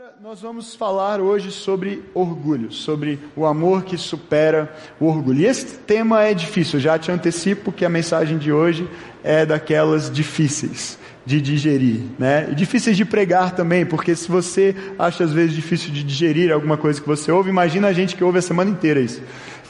Agora nós vamos falar hoje sobre orgulho, sobre o amor que supera o orgulho. E esse tema é difícil, eu já te antecipo que a mensagem de hoje é daquelas difíceis de digerir, né? E difíceis de pregar também, porque se você acha às vezes difícil de digerir alguma coisa que você ouve, imagina a gente que ouve a semana inteira isso.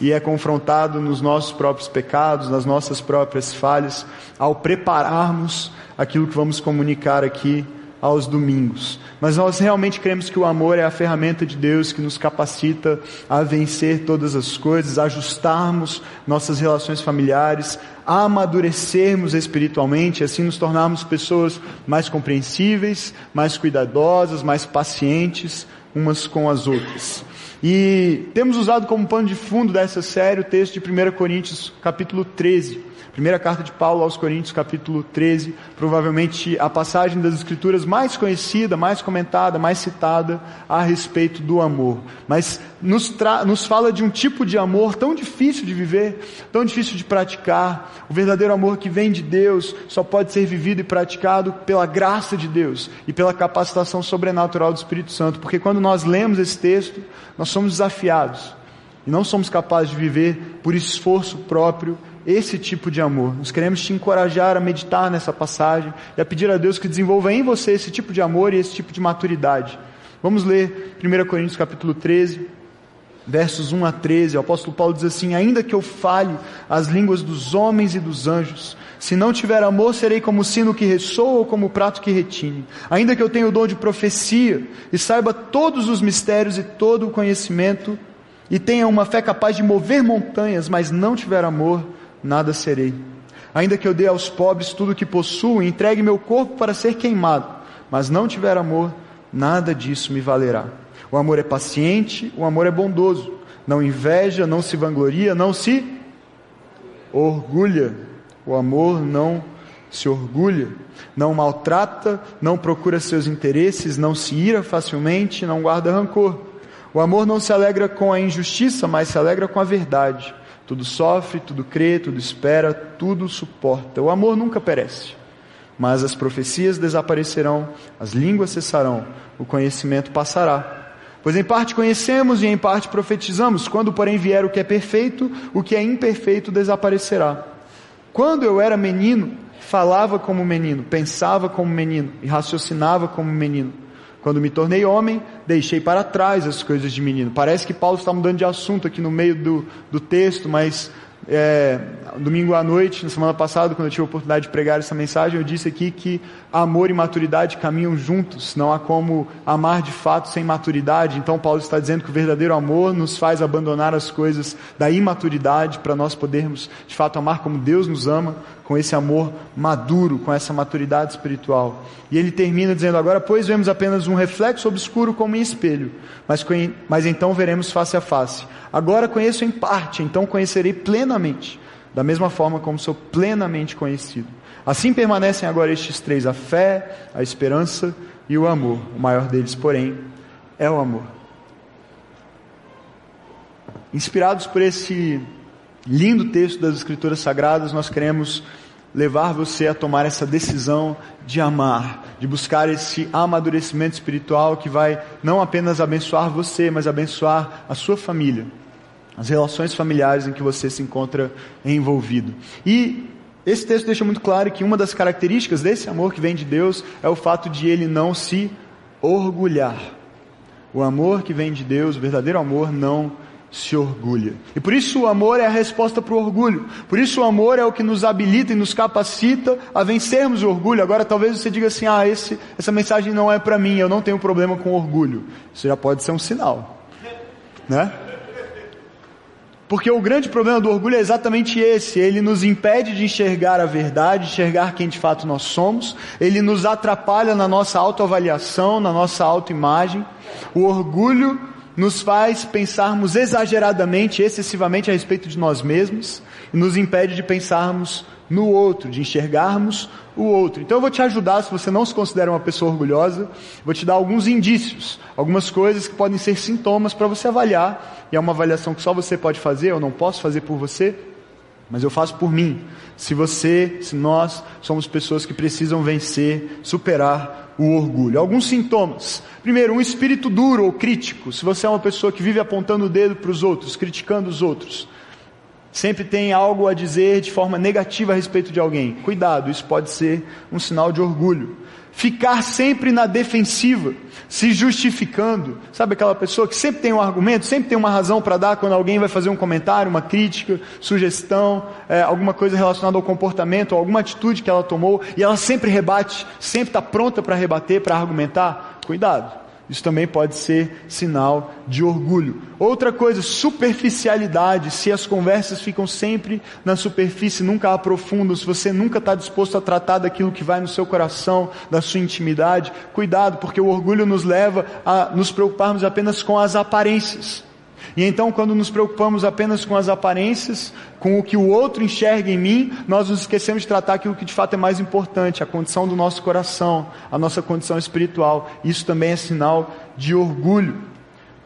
E é confrontado nos nossos próprios pecados, nas nossas próprias falhas, ao prepararmos aquilo que vamos comunicar aqui aos domingos. Mas nós realmente cremos que o amor é a ferramenta de Deus que nos capacita a vencer todas as coisas, a ajustarmos nossas relações familiares, a amadurecermos espiritualmente, assim nos tornarmos pessoas mais compreensíveis, mais cuidadosas, mais pacientes umas com as outras. E temos usado como pano de fundo dessa série o texto de 1 Coríntios, capítulo 13 Primeira carta de Paulo aos Coríntios, capítulo 13, provavelmente a passagem das Escrituras mais conhecida, mais comentada, mais citada a respeito do amor. Mas nos, nos fala de um tipo de amor tão difícil de viver, tão difícil de praticar. O verdadeiro amor que vem de Deus só pode ser vivido e praticado pela graça de Deus e pela capacitação sobrenatural do Espírito Santo. Porque quando nós lemos esse texto, nós somos desafiados e não somos capazes de viver por esforço próprio esse tipo de amor. Nós queremos te encorajar a meditar nessa passagem e a pedir a Deus que desenvolva em você esse tipo de amor e esse tipo de maturidade. Vamos ler 1 Coríntios capítulo 13, versos 1 a 13. O apóstolo Paulo diz assim: Ainda que eu fale as línguas dos homens e dos anjos, se não tiver amor, serei como o sino que ressoa ou como o prato que retine. Ainda que eu tenha o dom de profecia e saiba todos os mistérios e todo o conhecimento, e tenha uma fé capaz de mover montanhas, mas não tiver amor, nada serei. Ainda que eu dê aos pobres tudo o que possuo entregue meu corpo para ser queimado, mas não tiver amor, nada disso me valerá. O amor é paciente, o amor é bondoso, não inveja, não se vangloria, não se orgulha. O amor não se orgulha, não maltrata, não procura seus interesses, não se ira facilmente, não guarda rancor. O amor não se alegra com a injustiça, mas se alegra com a verdade. Tudo sofre, tudo crê, tudo espera, tudo suporta. O amor nunca perece. Mas as profecias desaparecerão, as línguas cessarão, o conhecimento passará. Pois em parte conhecemos e em parte profetizamos, quando porém vier o que é perfeito, o que é imperfeito desaparecerá. Quando eu era menino, falava como menino, pensava como menino e raciocinava como menino. Quando me tornei homem, deixei para trás as coisas de menino. Parece que Paulo está mudando de assunto aqui no meio do, do texto, mas é, domingo à noite, na semana passada, quando eu tive a oportunidade de pregar essa mensagem, eu disse aqui que amor e maturidade caminham juntos, não há como amar de fato sem maturidade. Então, Paulo está dizendo que o verdadeiro amor nos faz abandonar as coisas da imaturidade para nós podermos de fato amar como Deus nos ama, com esse amor maduro, com essa maturidade espiritual. E ele termina dizendo: Agora, pois, vemos apenas um reflexo obscuro como em espelho, mas, mas então veremos face a face. Agora conheço em parte, então conhecerei plenamente, da mesma forma como sou plenamente conhecido. Assim permanecem agora estes três: a fé, a esperança e o amor. O maior deles, porém, é o amor. Inspirados por esse lindo texto das Escrituras Sagradas, nós queremos levar você a tomar essa decisão de amar, de buscar esse amadurecimento espiritual que vai não apenas abençoar você, mas abençoar a sua família, as relações familiares em que você se encontra envolvido. E esse texto deixa muito claro que uma das características desse amor que vem de Deus é o fato de ele não se orgulhar. O amor que vem de Deus, o verdadeiro amor, não se orgulha. E por isso o amor é a resposta para o orgulho. Por isso o amor é o que nos habilita e nos capacita a vencermos o orgulho. Agora talvez você diga assim: "Ah, esse, essa mensagem não é para mim, eu não tenho problema com orgulho". Isso já pode ser um sinal. Né? Porque o grande problema do orgulho é exatamente esse, ele nos impede de enxergar a verdade, enxergar quem de fato nós somos, ele nos atrapalha na nossa autoavaliação, na nossa autoimagem. O orgulho nos faz pensarmos exageradamente, excessivamente a respeito de nós mesmos e nos impede de pensarmos no outro, de enxergarmos o outro. Então eu vou te ajudar, se você não se considera uma pessoa orgulhosa, vou te dar alguns indícios, algumas coisas que podem ser sintomas para você avaliar, e é uma avaliação que só você pode fazer, eu não posso fazer por você, mas eu faço por mim. Se você, se nós somos pessoas que precisam vencer, superar o orgulho. Alguns sintomas. Primeiro, um espírito duro ou crítico. Se você é uma pessoa que vive apontando o dedo para os outros, criticando os outros, sempre tem algo a dizer de forma negativa a respeito de alguém. Cuidado, isso pode ser um sinal de orgulho ficar sempre na defensiva, se justificando. Sabe aquela pessoa que sempre tem um argumento, sempre tem uma razão para dar quando alguém vai fazer um comentário, uma crítica, sugestão, é, alguma coisa relacionada ao comportamento, alguma atitude que ela tomou, e ela sempre rebate, sempre está pronta para rebater, para argumentar? Cuidado. Isso também pode ser sinal de orgulho. Outra coisa, superficialidade. Se as conversas ficam sempre na superfície, nunca aprofundam, se você nunca está disposto a tratar daquilo que vai no seu coração, da sua intimidade, cuidado, porque o orgulho nos leva a nos preocuparmos apenas com as aparências. E então, quando nos preocupamos apenas com as aparências, com o que o outro enxerga em mim, nós nos esquecemos de tratar aquilo que de fato é mais importante, a condição do nosso coração, a nossa condição espiritual. Isso também é sinal de orgulho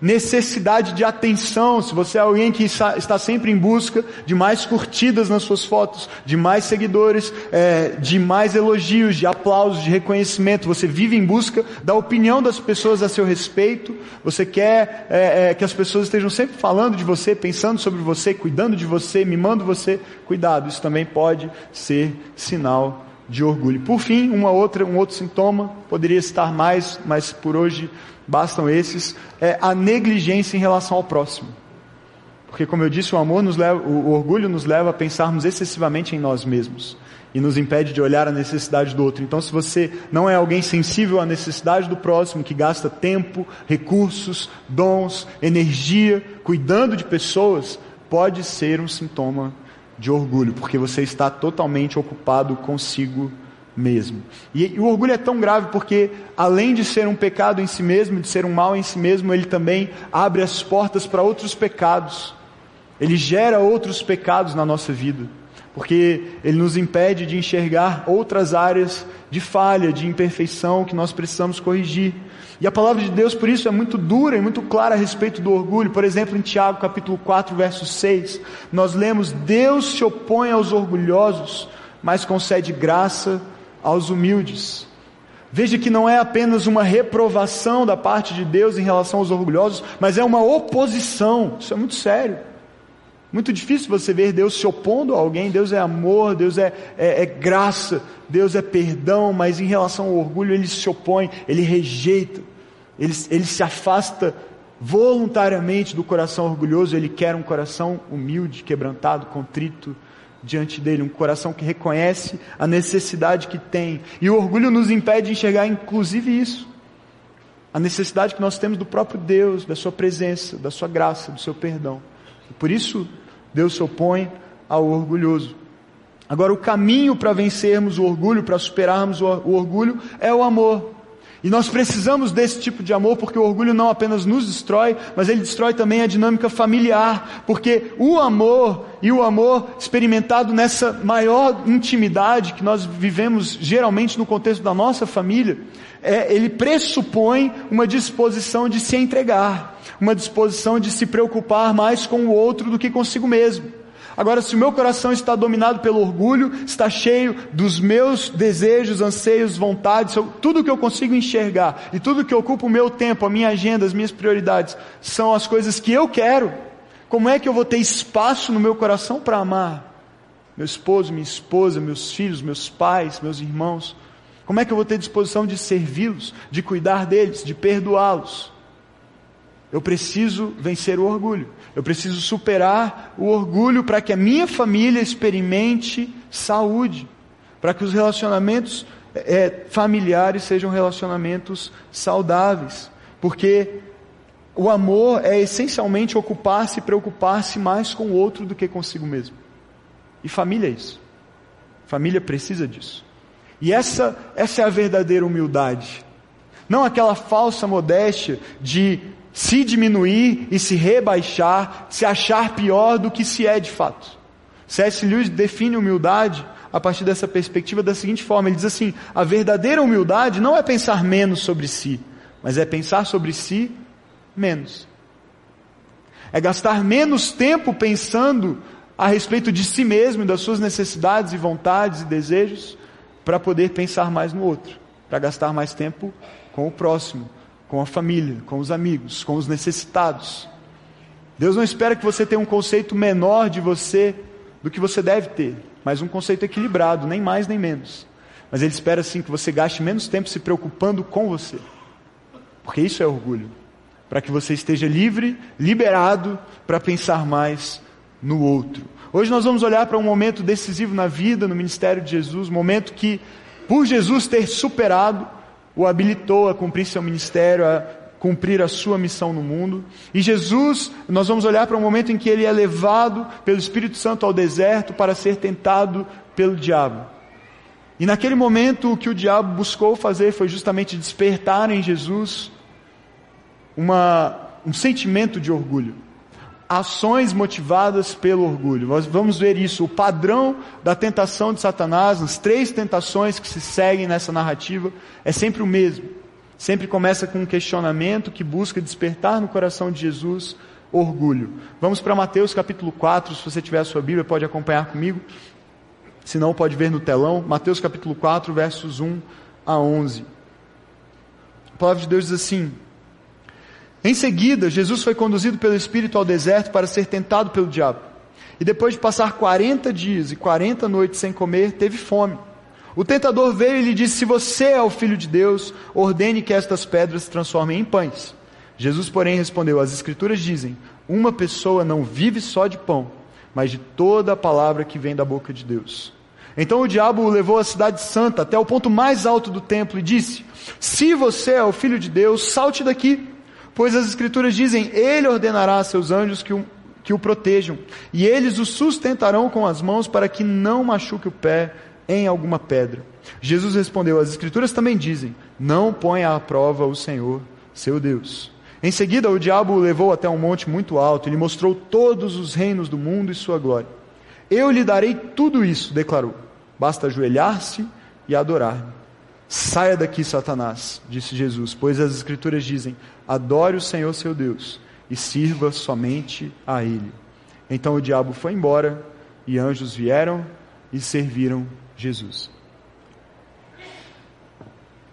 necessidade de atenção, se você é alguém que está sempre em busca de mais curtidas nas suas fotos, de mais seguidores, é, de mais elogios, de aplausos, de reconhecimento, você vive em busca da opinião das pessoas a seu respeito, você quer é, é, que as pessoas estejam sempre falando de você, pensando sobre você, cuidando de você, mimando você, cuidado, isso também pode ser sinal de orgulho. Por fim, uma outra, um outro sintoma, poderia estar mais, mas por hoje bastam esses, é a negligência em relação ao próximo. Porque, como eu disse, o amor nos leva, o orgulho nos leva a pensarmos excessivamente em nós mesmos e nos impede de olhar a necessidade do outro. Então, se você não é alguém sensível à necessidade do próximo, que gasta tempo, recursos, dons, energia, cuidando de pessoas, pode ser um sintoma de orgulho, porque você está totalmente ocupado consigo mesmo. E, e, o orgulho é tão grave porque, além de ser um pecado em si mesmo, de ser um mal em si mesmo, ele também abre as portas para outros pecados. Ele gera outros pecados na nossa vida, porque ele nos impede de enxergar outras áreas de falha, de imperfeição que nós precisamos corrigir. E a palavra de Deus, por isso, é muito dura e muito clara a respeito do orgulho. Por exemplo, em Tiago, capítulo 4, verso 6, nós lemos: Deus se opõe aos orgulhosos, mas concede graça aos humildes. Veja que não é apenas uma reprovação da parte de Deus em relação aos orgulhosos, mas é uma oposição. Isso é muito sério. Muito difícil você ver Deus se opondo a alguém. Deus é amor, Deus é, é, é graça, Deus é perdão, mas em relação ao orgulho ele se opõe, ele rejeita, ele, ele se afasta voluntariamente do coração orgulhoso. Ele quer um coração humilde, quebrantado, contrito diante dele, um coração que reconhece a necessidade que tem. E o orgulho nos impede de enxergar, inclusive, isso. A necessidade que nós temos do próprio Deus, da Sua presença, da Sua graça, do Seu perdão. E por isso, Deus se opõe ao orgulhoso. Agora, o caminho para vencermos o orgulho, para superarmos o orgulho, é o amor. E nós precisamos desse tipo de amor porque o orgulho não apenas nos destrói, mas ele destrói também a dinâmica familiar. Porque o amor e o amor experimentado nessa maior intimidade que nós vivemos geralmente no contexto da nossa família, é, ele pressupõe uma disposição de se entregar, uma disposição de se preocupar mais com o outro do que consigo mesmo. Agora, se o meu coração está dominado pelo orgulho, está cheio dos meus desejos, anseios, vontades, tudo que eu consigo enxergar e tudo que ocupa o meu tempo, a minha agenda, as minhas prioridades, são as coisas que eu quero, como é que eu vou ter espaço no meu coração para amar meu esposo, minha esposa, meus filhos, meus pais, meus irmãos? Como é que eu vou ter disposição de servi-los, de cuidar deles, de perdoá-los? Eu preciso vencer o orgulho. Eu preciso superar o orgulho para que a minha família experimente saúde, para que os relacionamentos é, familiares sejam relacionamentos saudáveis, porque o amor é essencialmente ocupar-se e preocupar-se mais com o outro do que consigo mesmo. E família é isso. Família precisa disso. E essa, essa é a verdadeira humildade. Não aquela falsa modéstia de se diminuir e se rebaixar, se achar pior do que se é de fato. C.S. Lewis define humildade a partir dessa perspectiva da seguinte forma: ele diz assim, a verdadeira humildade não é pensar menos sobre si, mas é pensar sobre si menos. É gastar menos tempo pensando a respeito de si mesmo, das suas necessidades e vontades e desejos, para poder pensar mais no outro. para gastar mais tempo com o próximo, com a família, com os amigos, com os necessitados. Deus não espera que você tenha um conceito menor de você do que você deve ter, mas um conceito equilibrado, nem mais nem menos. Mas Ele espera sim que você gaste menos tempo se preocupando com você, porque isso é orgulho, para que você esteja livre, liberado para pensar mais no outro. Hoje nós vamos olhar para um momento decisivo na vida, no ministério de Jesus, momento que, por Jesus ter superado, o habilitou a cumprir seu ministério, a cumprir a sua missão no mundo. E Jesus, nós vamos olhar para um momento em que ele é levado pelo Espírito Santo ao deserto para ser tentado pelo diabo. E naquele momento o que o diabo buscou fazer foi justamente despertar em Jesus uma, um sentimento de orgulho. Ações motivadas pelo orgulho. Nós vamos ver isso. O padrão da tentação de Satanás, as três tentações que se seguem nessa narrativa, é sempre o mesmo Sempre começa com um questionamento que busca despertar no coração de Jesus orgulho. Vamos para Mateus capítulo 4, se você tiver a sua Bíblia, pode acompanhar comigo. Se não, pode ver no telão. Mateus capítulo 4, versos 1 a 11. A palavra de Deus diz assim: Em seguida, Jesus foi conduzido pelo Espírito ao deserto para ser tentado pelo diabo. E depois de passar 40 dias e 40 noites sem comer, teve fome. O tentador veio e lhe disse: Se você é o filho de Deus, ordene que estas pedras se transformem em pães. Jesus, porém, respondeu: As Escrituras dizem: Uma pessoa não vive só de pão, mas de toda a palavra que vem da boca de Deus. Então o diabo o levou à cidade santa, até o ponto mais alto do templo, e disse: Se você é o filho de Deus, salte daqui, pois as Escrituras dizem: Ele ordenará a seus anjos que o, que o protejam, e eles o sustentarão com as mãos para que não machuque o pé em alguma pedra. Jesus respondeu: As Escrituras também dizem: Não ponha à prova o Senhor, seu Deus. Em seguida, o diabo o levou até um monte muito alto e lhe mostrou todos os reinos do mundo e sua glória. Eu lhe darei tudo isso, declarou. Basta ajoelhar-se e adorar-me. Saia daqui, Satanás, disse Jesus, pois as Escrituras dizem: Adore o Senhor seu Deus e sirva somente a Ele. Então o diabo foi embora e anjos vieram e serviram Jesus.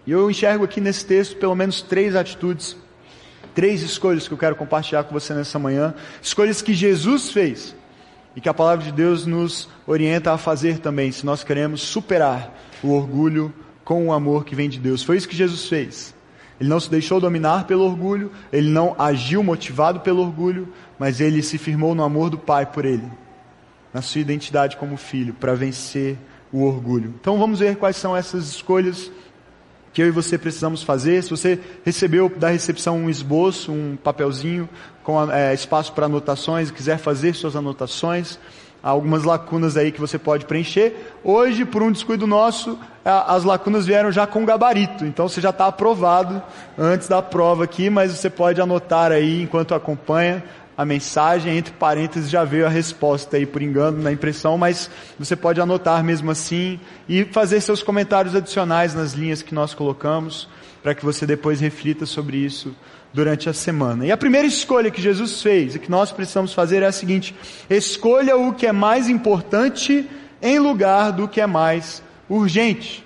E eu enxergo aqui nesse texto pelo menos três atitudes, três escolhas que eu quero compartilhar com você nessa manhã. Escolhas que Jesus fez e que a palavra de Deus nos orienta a fazer também, se nós queremos superar o orgulho com o amor que vem de Deus. Foi isso que Jesus fez. Ele não se deixou dominar pelo orgulho, ele não agiu motivado pelo orgulho, mas ele se firmou no amor do Pai por ele, na sua identidade como filho, para vencer o orgulho. Então vamos ver quais são essas escolhas que eu e você precisamos fazer. Se você recebeu da recepção um esboço, um papelzinho com é, espaço para anotações, quiser fazer suas anotações, há algumas lacunas aí que você pode preencher. Hoje, por um descuido nosso, as lacunas vieram já com gabarito, então você já está aprovado antes da prova aqui, mas você pode anotar aí enquanto acompanha a mensagem, entre parênteses já veio a resposta aí por engano na impressão, mas você pode anotar mesmo assim e fazer seus comentários adicionais nas linhas que nós colocamos, para que você depois reflita sobre isso durante a semana. E a primeira escolha que Jesus fez e que nós precisamos fazer é a seguinte: escolha o que é mais importante em lugar do que é mais urgente.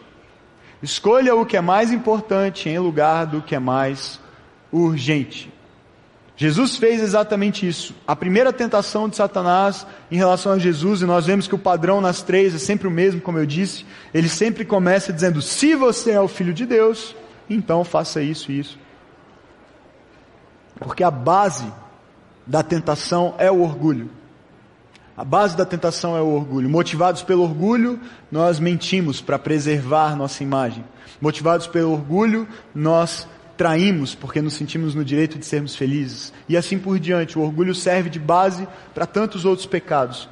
Escolha o que é mais importante em lugar do que é mais urgente. Jesus fez exatamente isso. A primeira tentação de Satanás em relação a Jesus, e nós vemos que o padrão nas três é sempre o mesmo, como eu disse, ele sempre começa dizendo: se você é o filho de Deus, então faça isso e isso. Porque a base da tentação é o orgulho. A base da tentação é o orgulho. Motivados pelo orgulho, nós mentimos para preservar nossa imagem. Motivados pelo orgulho, nós traímos porque nos sentimos no direito de sermos felizes. E assim por diante. O orgulho serve de base para tantos outros pecados.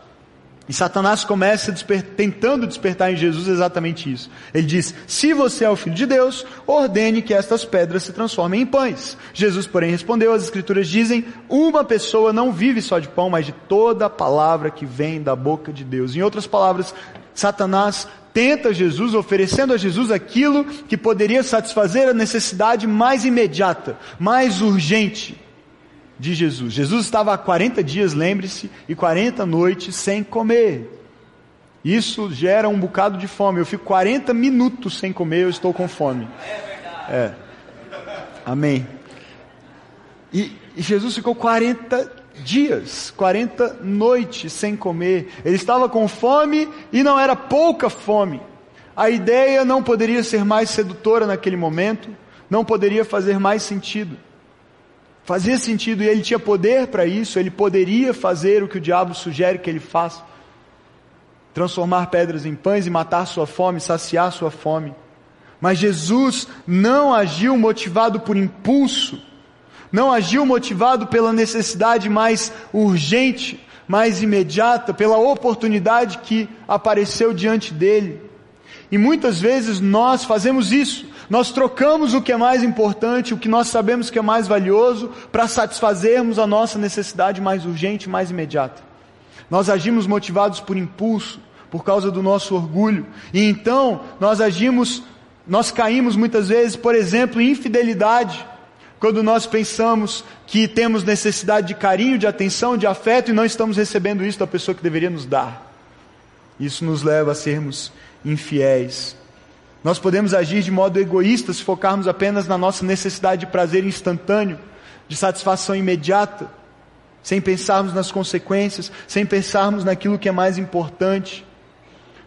E Satanás começa desper tentando despertar em Jesus exatamente isso. Ele diz: Se você é o filho de Deus, ordene que estas pedras se transformem em pães. Jesus, porém, respondeu: As Escrituras dizem: Uma pessoa não vive só de pão, mas de toda a palavra que vem da boca de Deus. Em outras palavras, Satanás tenta Jesus, oferecendo a Jesus aquilo que poderia satisfazer a necessidade mais imediata, mais urgente de Jesus. Jesus estava há 40 dias, lembre-se, e 40 noites sem comer. Isso gera um bocado de fome. Eu fico 40 minutos sem comer, eu estou com fome. É. Amém. E, e Jesus ficou 40 dias, 40 noites sem comer. Ele estava com fome e não era pouca fome. A ideia não poderia ser mais sedutora naquele momento, não poderia fazer mais sentido. Fazia sentido e ele tinha poder para isso, ele poderia fazer o que o diabo sugere que ele faça: transformar pedras em pães e matar sua fome, saciar sua fome. Mas Jesus não agiu motivado por impulso, não agiu motivado pela necessidade mais urgente, mais imediata, pela oportunidade que apareceu diante dele. E muitas vezes nós fazemos isso. Nós trocamos o que é mais importante, o que nós sabemos que é mais valioso, para satisfazermos a nossa necessidade mais urgente, mais imediata. Nós agimos motivados por impulso, por causa do nosso orgulho. E então nós agimos, nós caímos muitas vezes, por exemplo, em infidelidade quando nós pensamos que temos necessidade de carinho, de atenção, de afeto e não estamos recebendo isso da pessoa que deveria nos dar. Isso nos leva a sermos infiéis. Nós podemos agir de modo egoísta se focarmos apenas na nossa necessidade de prazer instantâneo, de satisfação imediata, sem pensarmos nas consequências, sem pensarmos naquilo que é mais importante.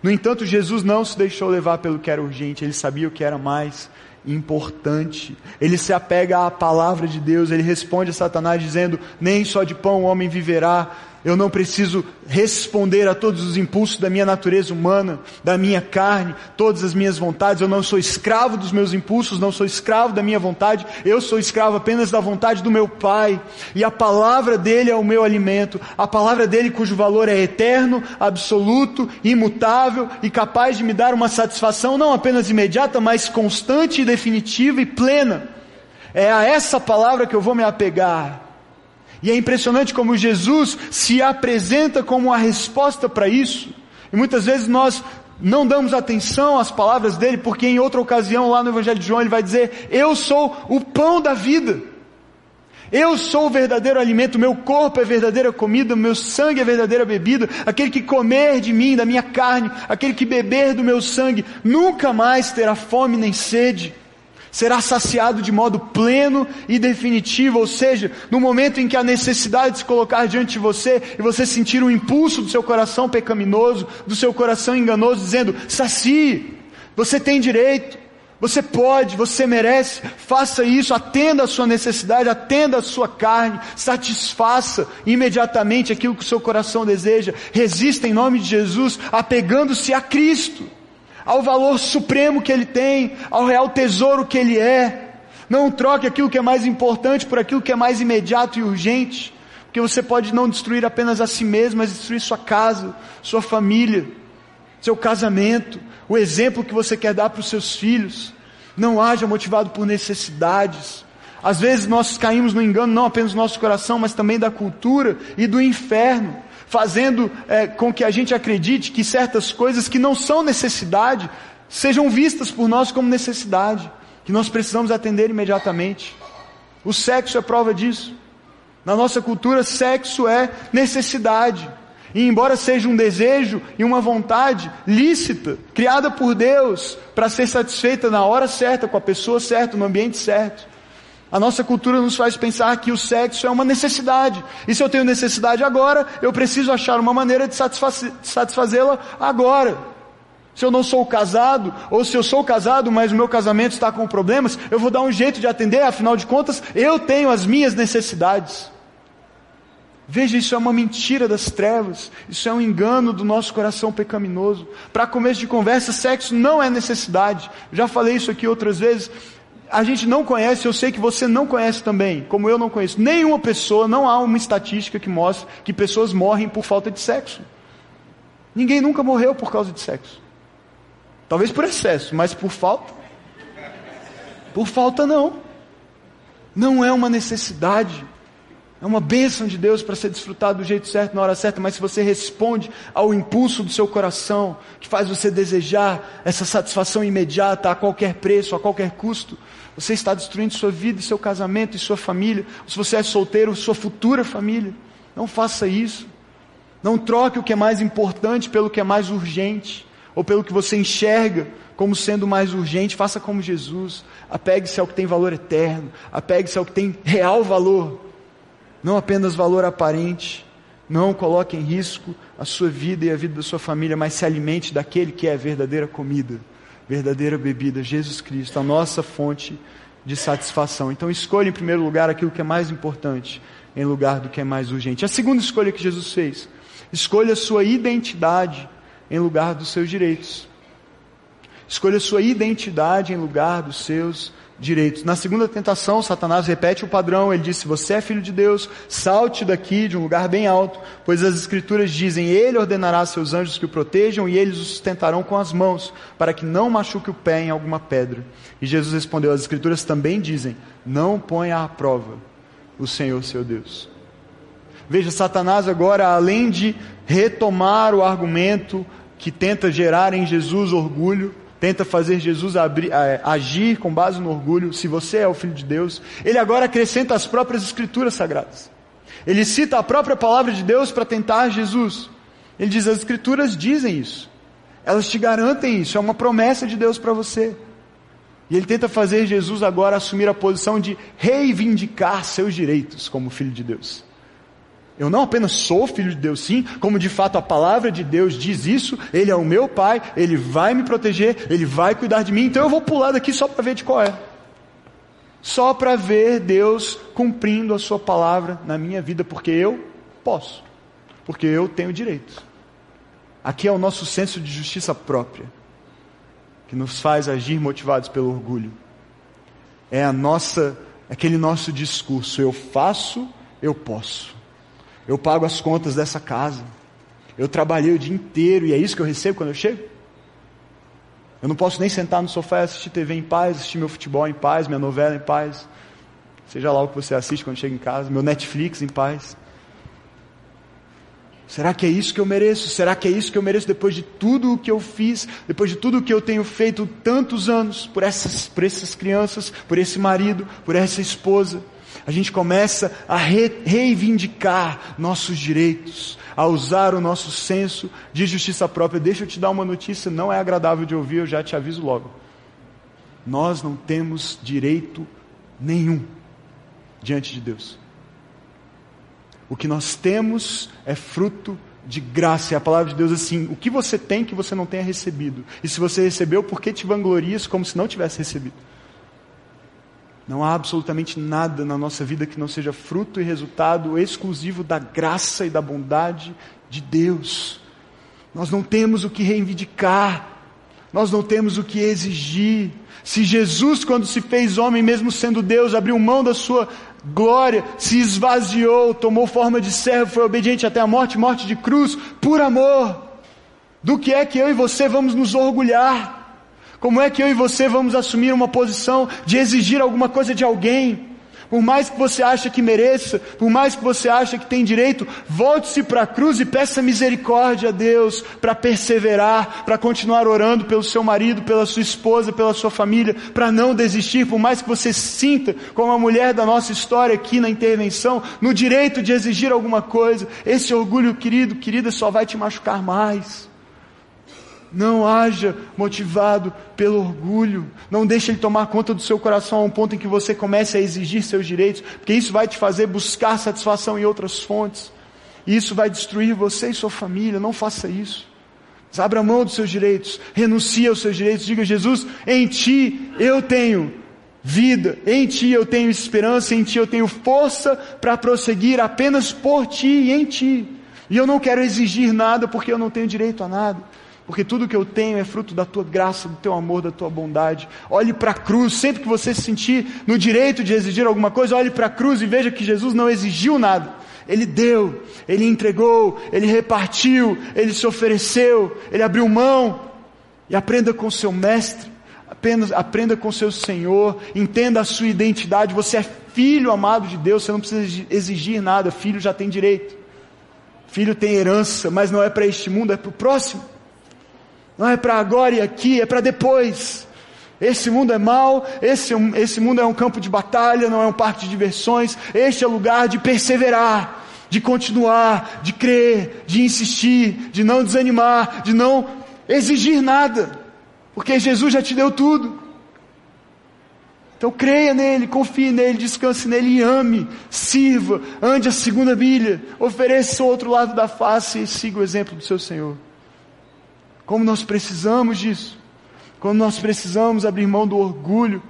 No entanto, Jesus não se deixou levar pelo que era urgente, ele sabia o que era mais importante. Ele se apega à palavra de Deus, ele responde a Satanás dizendo: Nem só de pão o homem viverá, eu não preciso responder a todos os impulsos da minha natureza humana, da minha carne, todas as minhas vontades. Eu não sou escravo dos meus impulsos, não sou escravo da minha vontade. Eu sou escravo apenas da vontade do meu Pai. E a palavra dele é o meu alimento. A palavra dele cujo valor é eterno, absoluto, imutável e capaz de me dar uma satisfação não apenas imediata, mas constante, definitiva e plena. É a essa palavra que eu vou me apegar. E é impressionante como Jesus se apresenta como a resposta para isso. E muitas vezes nós não damos atenção às palavras dele, porque em outra ocasião, lá no Evangelho de João, ele vai dizer: Eu sou o pão da vida. Eu sou o verdadeiro alimento, meu corpo é verdadeira comida, meu sangue é verdadeira bebida. Aquele que comer de mim, da minha carne, aquele que beber do meu sangue, nunca mais terá fome nem sede será saciado de modo pleno e definitivo, ou seja, no momento em que a necessidade se colocar diante de você e você sentir o impulso do seu coração pecaminoso, do seu coração enganoso, dizendo: sacie, você tem direito, você pode, você merece, faça isso, atenda a sua necessidade, atenda a sua carne, satisfaça imediatamente aquilo que o seu coração deseja, resista em nome de Jesus, apegando-se a Cristo ao valor supremo que ele tem, ao real tesouro que ele é. Não troque aquilo que é mais importante por aquilo que é mais imediato e urgente, porque você pode não destruir apenas a si mesmo, mas destruir sua casa, sua família, seu casamento, o exemplo que você quer dar para os seus filhos. Não haja motivado por necessidades. Às vezes nós caímos no engano não apenas do nosso coração, mas também da cultura e do inferno fazendo é, com que a gente acredite que certas coisas que não são necessidade sejam vistas por nós como necessidade, que nós precisamos atender imediatamente. O sexo é prova disso. Na nossa cultura, sexo é necessidade. E embora seja um desejo e uma vontade lícita, criada por Deus para ser satisfeita na hora certa, com a pessoa certa, no ambiente certo, a nossa cultura nos faz pensar que o sexo é uma necessidade. E se eu tenho necessidade agora, eu preciso achar uma maneira de satisfazê-la agora. Se eu não sou casado, ou se eu sou casado, mas o meu casamento está com problemas, eu vou dar um jeito de atender, afinal de contas, eu tenho as minhas necessidades. Veja, isso é uma mentira das trevas, isso é um engano do nosso coração pecaminoso. Para começo de conversa, sexo não é necessidade. Já falei isso aqui outras vezes a gente não conhece, eu sei que você não conhece também, como eu não conheço, nenhuma pessoa, não há uma estatística que mostre que pessoas morrem por falta de sexo. Ninguém nunca morreu por causa de sexo. Talvez por excesso, mas por falta? Por falta não. Não é uma necessidade. É uma bênção de Deus para ser desfrutado do jeito certo, na hora certa, mas se você responde ao impulso do seu coração, que faz você desejar essa satisfação imediata a qualquer preço, a qualquer custo, você está destruindo sua vida, seu casamento e sua família. Se você é solteiro, sua futura família. Não faça isso. Não troque o que é mais importante pelo que é mais urgente, ou pelo que você enxerga como sendo mais urgente. Faça como Jesus. Apegue-se ao que tem valor eterno. Apegue-se ao que tem real valor. Não apenas valor aparente. Não coloque em risco a sua vida e a vida da sua família, mas se alimente daquele que é a verdadeira comida, verdadeira bebida, Jesus Cristo, a nossa fonte de satisfação. Então escolha em primeiro lugar aquilo que é mais importante, em lugar do que é mais urgente. A segunda escolha que Jesus fez, escolha a sua identidade em lugar dos seus direitos. Escolha a sua identidade em lugar dos seus direitos. Na segunda tentação, Satanás repete o padrão. Ele disse: Você é filho de Deus, salte daqui de um lugar bem alto, pois as Escrituras dizem: Ele ordenará a seus anjos que o protejam e eles o sustentarão com as mãos, para que não machuque o pé em alguma pedra. E Jesus respondeu: As Escrituras também dizem: Não ponha à prova o Senhor seu Deus. Veja, Satanás agora, além de retomar o argumento que tenta gerar em Jesus orgulho, tenta fazer Jesus abrir, agir com base no orgulho, se você é o Filho de Deus, ele agora acrescenta as próprias Escrituras Sagradas. Ele cita a própria palavra de Deus para tentar Jesus. Ele diz: as Escrituras dizem isso, elas te garantem isso, é uma promessa de Deus para você. E ele tenta fazer Jesus agora assumir a posição de reivindicar seus direitos como Filho de Deus. Eu não apenas sou filho de Deus, sim, como de fato a palavra de Deus diz isso, Ele é o meu Pai, Ele vai me proteger, Ele vai cuidar de mim, então eu vou pular daqui só para ver de qual é. Só para ver Deus cumprindo a Sua palavra na minha vida, porque eu posso, porque eu tenho direito. Aqui é o nosso senso de justiça própria, que nos faz agir motivados pelo orgulho. É a nossa, aquele nosso discurso, eu faço, eu posso. Eu pago as contas dessa casa. Eu trabalhei o dia inteiro e é isso que eu recebo quando eu chego? Eu não posso nem sentar no sofá e assistir TV em paz, assistir meu futebol em paz, minha novela em paz. Seja lá o que você assiste quando chega em casa, meu Netflix em paz. Será que é isso que eu mereço? Será que é isso que eu mereço depois de tudo o que eu fiz, depois de tudo o que eu tenho feito tantos anos por essas, por essas crianças, por esse marido, por essa esposa? A gente começa a re reivindicar nossos direitos, a usar o nosso senso de justiça própria. Deixa eu te dar uma notícia, não é agradável de ouvir, eu já te aviso logo. Nós não temos direito nenhum diante de Deus. O que nós temos é fruto de graça. É a palavra de Deus assim: o que você tem que você não tenha recebido. E se você recebeu, por que te vanglorias como se não tivesse recebido? Não há absolutamente nada na nossa vida que não seja fruto e resultado exclusivo da graça e da bondade de Deus. Nós não temos o que reivindicar, nós não temos o que exigir. Se Jesus, quando se fez homem, mesmo sendo Deus, abriu mão da sua glória, se esvaziou, tomou forma de servo, foi obediente até a morte morte de cruz, por amor, do que é que eu e você vamos nos orgulhar? Como é que eu e você vamos assumir uma posição de exigir alguma coisa de alguém? Por mais que você ache que mereça, por mais que você ache que tem direito, volte-se para a cruz e peça misericórdia a Deus para perseverar, para continuar orando pelo seu marido, pela sua esposa, pela sua família, para não desistir, por mais que você sinta, como a mulher da nossa história aqui na intervenção, no direito de exigir alguma coisa, esse orgulho, querido, querida, só vai te machucar mais. Não haja motivado pelo orgulho. Não deixe ele tomar conta do seu coração a um ponto em que você comece a exigir seus direitos, porque isso vai te fazer buscar satisfação em outras fontes. E isso vai destruir você e sua família. Não faça isso. Abra mão dos seus direitos, renuncie aos seus direitos, diga Jesus, em ti eu tenho vida, em ti eu tenho esperança, em ti eu tenho força para prosseguir apenas por ti e em ti. E eu não quero exigir nada porque eu não tenho direito a nada porque tudo que eu tenho é fruto da tua graça, do teu amor, da tua bondade. Olhe para a cruz, sempre que você se sentir no direito de exigir alguma coisa, olhe para a cruz e veja que Jesus não exigiu nada. Ele deu, ele entregou, ele repartiu, ele se ofereceu, ele abriu mão. E aprenda com seu mestre, apenas aprenda com seu Senhor, entenda a sua identidade. Você é filho amado de Deus, você não precisa exigir nada, filho já tem direito. Filho tem herança, mas não é para este mundo, é para o próximo. Não é para agora e aqui, é para depois. Esse mundo é mau, esse, esse mundo é um campo de batalha, não é um parque de diversões. Este é o lugar de perseverar. de continuar, de crer, de insistir, de não desanimar, de não exigir nada, porque Jesus já te deu tudo. Então creia nele, confie nele, descanse nele e ame, sirva, ande a segunda milha, ofereça o outro lado da face e siga o exemplo do seu Senhor. Como nós precisamos disso. Como nós precisamos abrir mão do orgulho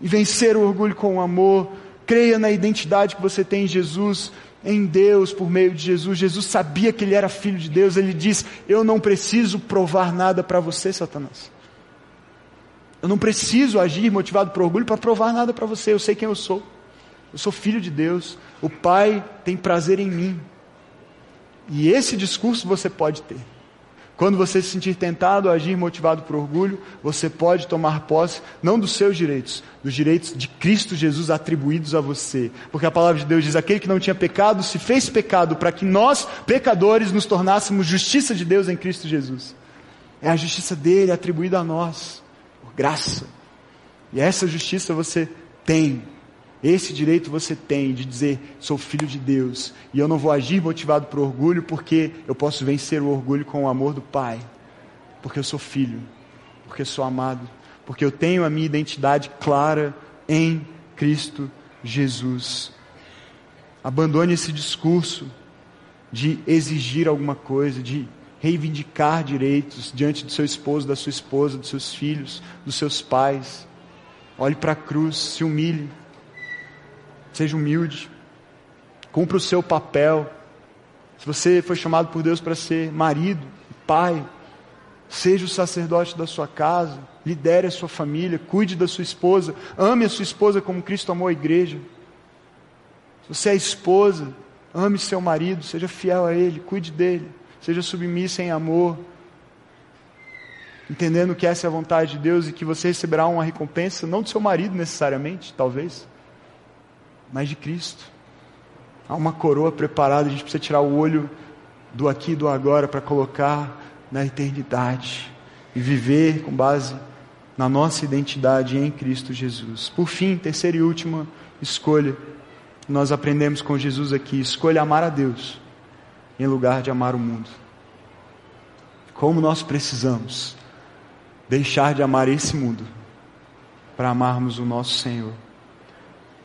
e vencer o orgulho com o amor. Creia na identidade que você tem em Jesus, em Deus, por meio de Jesus. Jesus sabia que ele era filho de Deus. Ele diz: Eu não preciso provar nada para você, Satanás. Eu não preciso agir motivado por orgulho para provar nada para você. Eu sei quem eu sou. Eu sou filho de Deus. O Pai tem prazer em mim. E esse discurso você pode ter. Quando você se sentir tentado a agir motivado por orgulho, você pode tomar posse não dos seus direitos, dos direitos de Cristo Jesus atribuídos a você. Porque a palavra de Deus diz: aquele que não tinha pecado se fez pecado para que nós, pecadores, nos tornássemos justiça de Deus em Cristo Jesus. É a justiça dele atribuída a nós graça. E essa justiça você tem. Esse direito você tem de dizer: sou filho de Deus e eu não vou agir motivado por orgulho, porque eu posso vencer o orgulho com o amor do Pai, porque eu sou filho, porque sou amado, porque eu tenho a minha identidade clara em Cristo Jesus. Abandone esse discurso de exigir alguma coisa, de reivindicar direitos diante do seu esposo, da sua esposa, dos seus filhos, dos seus pais. Olhe para a cruz, se humilhe, seja humilde, cumpra o seu papel. Se você foi chamado por Deus para ser marido, pai, seja o sacerdote da sua casa, lidere a sua família, cuide da sua esposa, ame a sua esposa como Cristo amou a igreja. Se você é esposa, ame seu marido, seja fiel a ele, cuide dele seja submissa em amor, entendendo que essa é a vontade de Deus e que você receberá uma recompensa, não do seu marido necessariamente, talvez, mas de Cristo. Há uma coroa preparada, a gente precisa tirar o olho do aqui e do agora para colocar na eternidade e viver com base na nossa identidade em Cristo Jesus. Por fim, terceira e última escolha, nós aprendemos com Jesus aqui: escolha amar a Deus em lugar de amar o mundo. Como nós precisamos deixar de amar esse mundo para amarmos o nosso Senhor.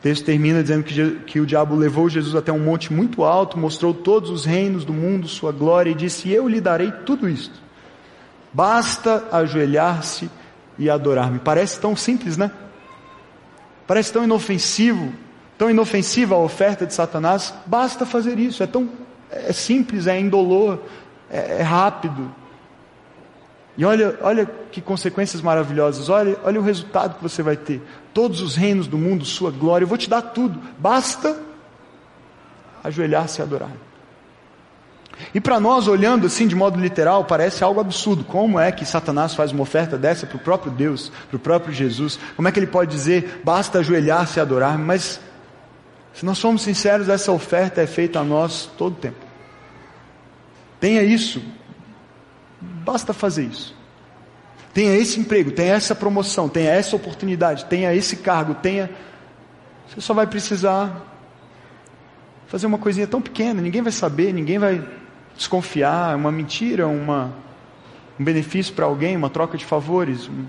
O texto termina dizendo que, que o diabo levou Jesus até um monte muito alto, mostrou todos os reinos do mundo, sua glória, e disse: Eu lhe darei tudo isto. Basta ajoelhar-se e adorar-me. Parece tão simples, né? Parece tão inofensivo, tão inofensiva a oferta de Satanás. Basta fazer isso, é tão é simples, é indolor, é, é rápido. E olha, olha que consequências maravilhosas, olha, olha o resultado que você vai ter. Todos os reinos do mundo, sua glória, eu vou te dar tudo, basta ajoelhar-se e adorar. E para nós, olhando assim de modo literal, parece algo absurdo. Como é que Satanás faz uma oferta dessa para o próprio Deus, para o próprio Jesus? Como é que ele pode dizer, basta ajoelhar-se e adorar? Mas se nós somos sinceros, essa oferta é feita a nós todo o tempo. Tenha isso, basta fazer isso. Tenha esse emprego, tenha essa promoção, tenha essa oportunidade, tenha esse cargo, tenha. Você só vai precisar fazer uma coisinha tão pequena, ninguém vai saber, ninguém vai desconfiar, é uma mentira, uma, um benefício para alguém, uma troca de favores. Um,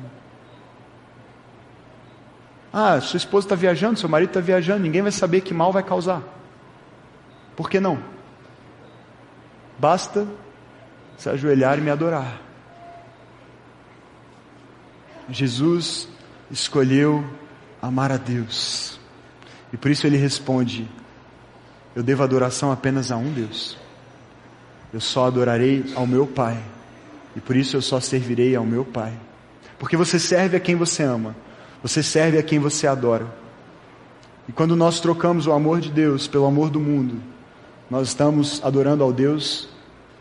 ah, sua esposa está viajando, seu marido está viajando, ninguém vai saber que mal vai causar. Por que não? Basta se ajoelhar e me adorar. Jesus escolheu amar a Deus. E por isso ele responde: Eu devo adoração apenas a um Deus. Eu só adorarei ao meu Pai. E por isso eu só servirei ao meu Pai. Porque você serve a quem você ama. Você serve a quem você adora. E quando nós trocamos o amor de Deus pelo amor do mundo, nós estamos adorando ao Deus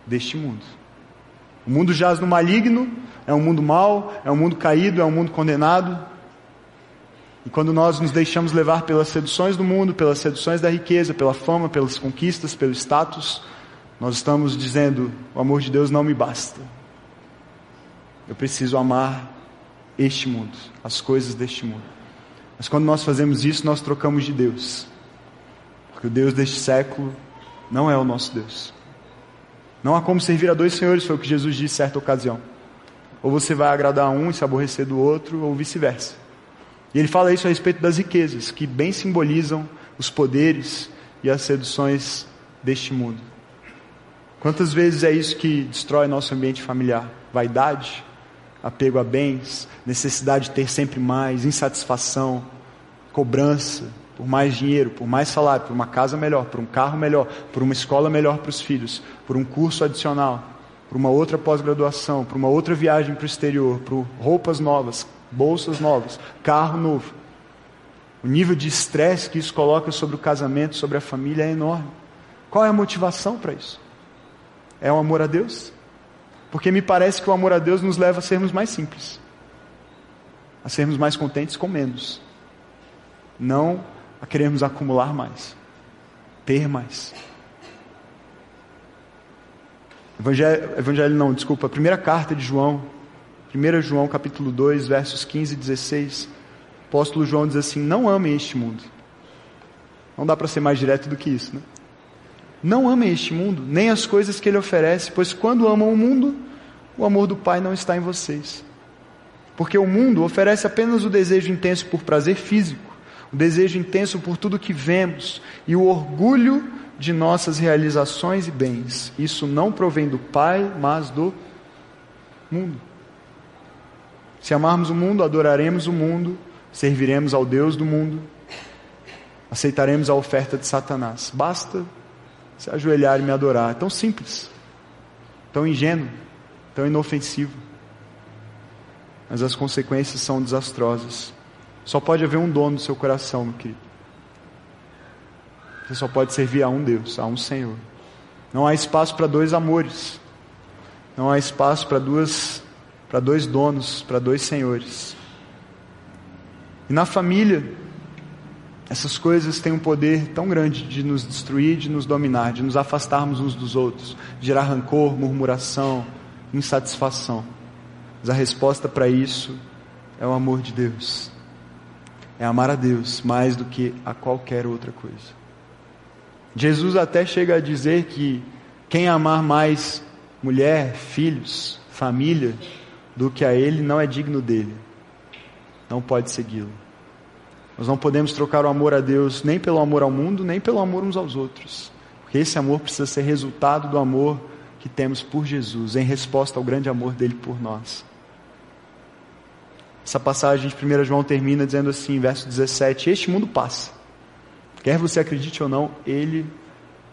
deste mundo. O mundo jaz no maligno, é um mundo mau, é um mundo caído, é um mundo condenado. E quando nós nos deixamos levar pelas seduções do mundo, pelas seduções da riqueza, pela fama, pelas conquistas, pelo status, nós estamos dizendo: o amor de Deus não me basta. Eu preciso amar este mundo, as coisas deste mundo. Mas quando nós fazemos isso, nós trocamos de Deus. Porque o Deus deste século Não é o nosso Deus. Não há como servir a dois senhores, foi o que Jesus disse em certa ocasião. Ou você vai agradar a um e se aborrecer do outro, ou vice-versa. E ele fala isso a respeito das riquezas, que bem simbolizam os poderes e as seduções deste mundo. Quantas vezes é isso que destrói nosso ambiente familiar? Vaidade, apego a bens, necessidade de ter sempre mais, insatisfação, cobrança por mais dinheiro, por mais salário, por uma casa melhor, por um carro melhor, por uma escola melhor para os filhos, por um curso adicional, por uma outra pós-graduação, por uma outra viagem para o exterior, por roupas novas, bolsas novas, carro novo. O nível de estresse que isso coloca sobre o casamento, sobre a família é enorme. Qual é a motivação para isso? É o amor a Deus? Porque me parece que o amor a Deus nos leva a sermos mais simples, a sermos mais contentes com menos, não a querermos acumular mais, ter mais. Evangelho, evangelho não, desculpa, a primeira carta de João, 1 João capítulo 2, versos 15 e 16, o apóstolo João diz assim: Não amem este mundo. Não dá para ser mais direto do que isso, né? Não amem este mundo, nem as coisas que ele oferece, pois quando amam o mundo, o amor do Pai não está em vocês. Porque o mundo oferece apenas o desejo intenso por prazer físico, o desejo intenso por tudo que vemos e o orgulho de nossas realizações e bens. Isso não provém do Pai, mas do mundo. Se amarmos o mundo, adoraremos o mundo, serviremos ao Deus do mundo, aceitaremos a oferta de Satanás. Basta se ajoelhar e me adorar. É tão simples, tão ingênuo, tão inofensivo. Mas as consequências são desastrosas. Só pode haver um dono do seu coração, meu querido. Você só pode servir a um Deus, a um Senhor. Não há espaço para dois amores. Não há espaço para duas para dois donos, para dois senhores. E na família, essas coisas têm um poder tão grande de nos destruir, de nos dominar, de nos afastarmos uns dos outros, gerar rancor, murmuração, insatisfação. Mas a resposta para isso é o amor de Deus. É amar a Deus mais do que a qualquer outra coisa. Jesus até chega a dizer que quem amar mais mulher, filhos, família do que a Ele não é digno dele, não pode segui-lo. Nós não podemos trocar o amor a Deus nem pelo amor ao mundo, nem pelo amor uns aos outros. Porque esse amor precisa ser resultado do amor que temos por Jesus, em resposta ao grande amor dele por nós. Essa passagem de 1 João termina dizendo assim, verso 17: Este mundo passa. Quer você acredite ou não, ele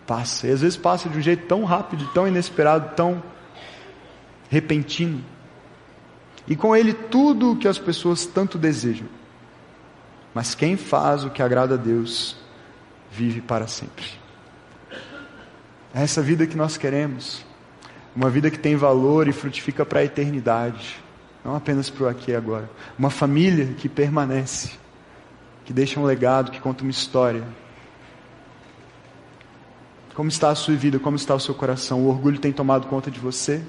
passa. E às vezes passa de um jeito tão rápido, tão inesperado, tão repentino. E com ele tudo o que as pessoas tanto desejam. Mas quem faz o que agrada a Deus vive para sempre. Essa vida que nós queremos. Uma vida que tem valor e frutifica para a eternidade. Não apenas para o aqui e agora. Uma família que permanece. Que deixa um legado, que conta uma história. Como está a sua vida? Como está o seu coração? O orgulho tem tomado conta de você?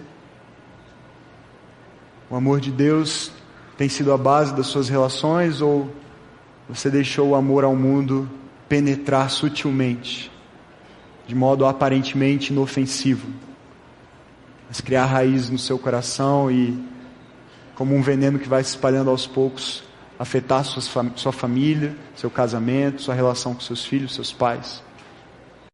O amor de Deus tem sido a base das suas relações ou você deixou o amor ao mundo penetrar sutilmente, de modo aparentemente inofensivo, mas criar raízes no seu coração e, como um veneno que vai se espalhando aos poucos, afetar sua, família, seu casamento, sua relação com seus filhos, seus pais.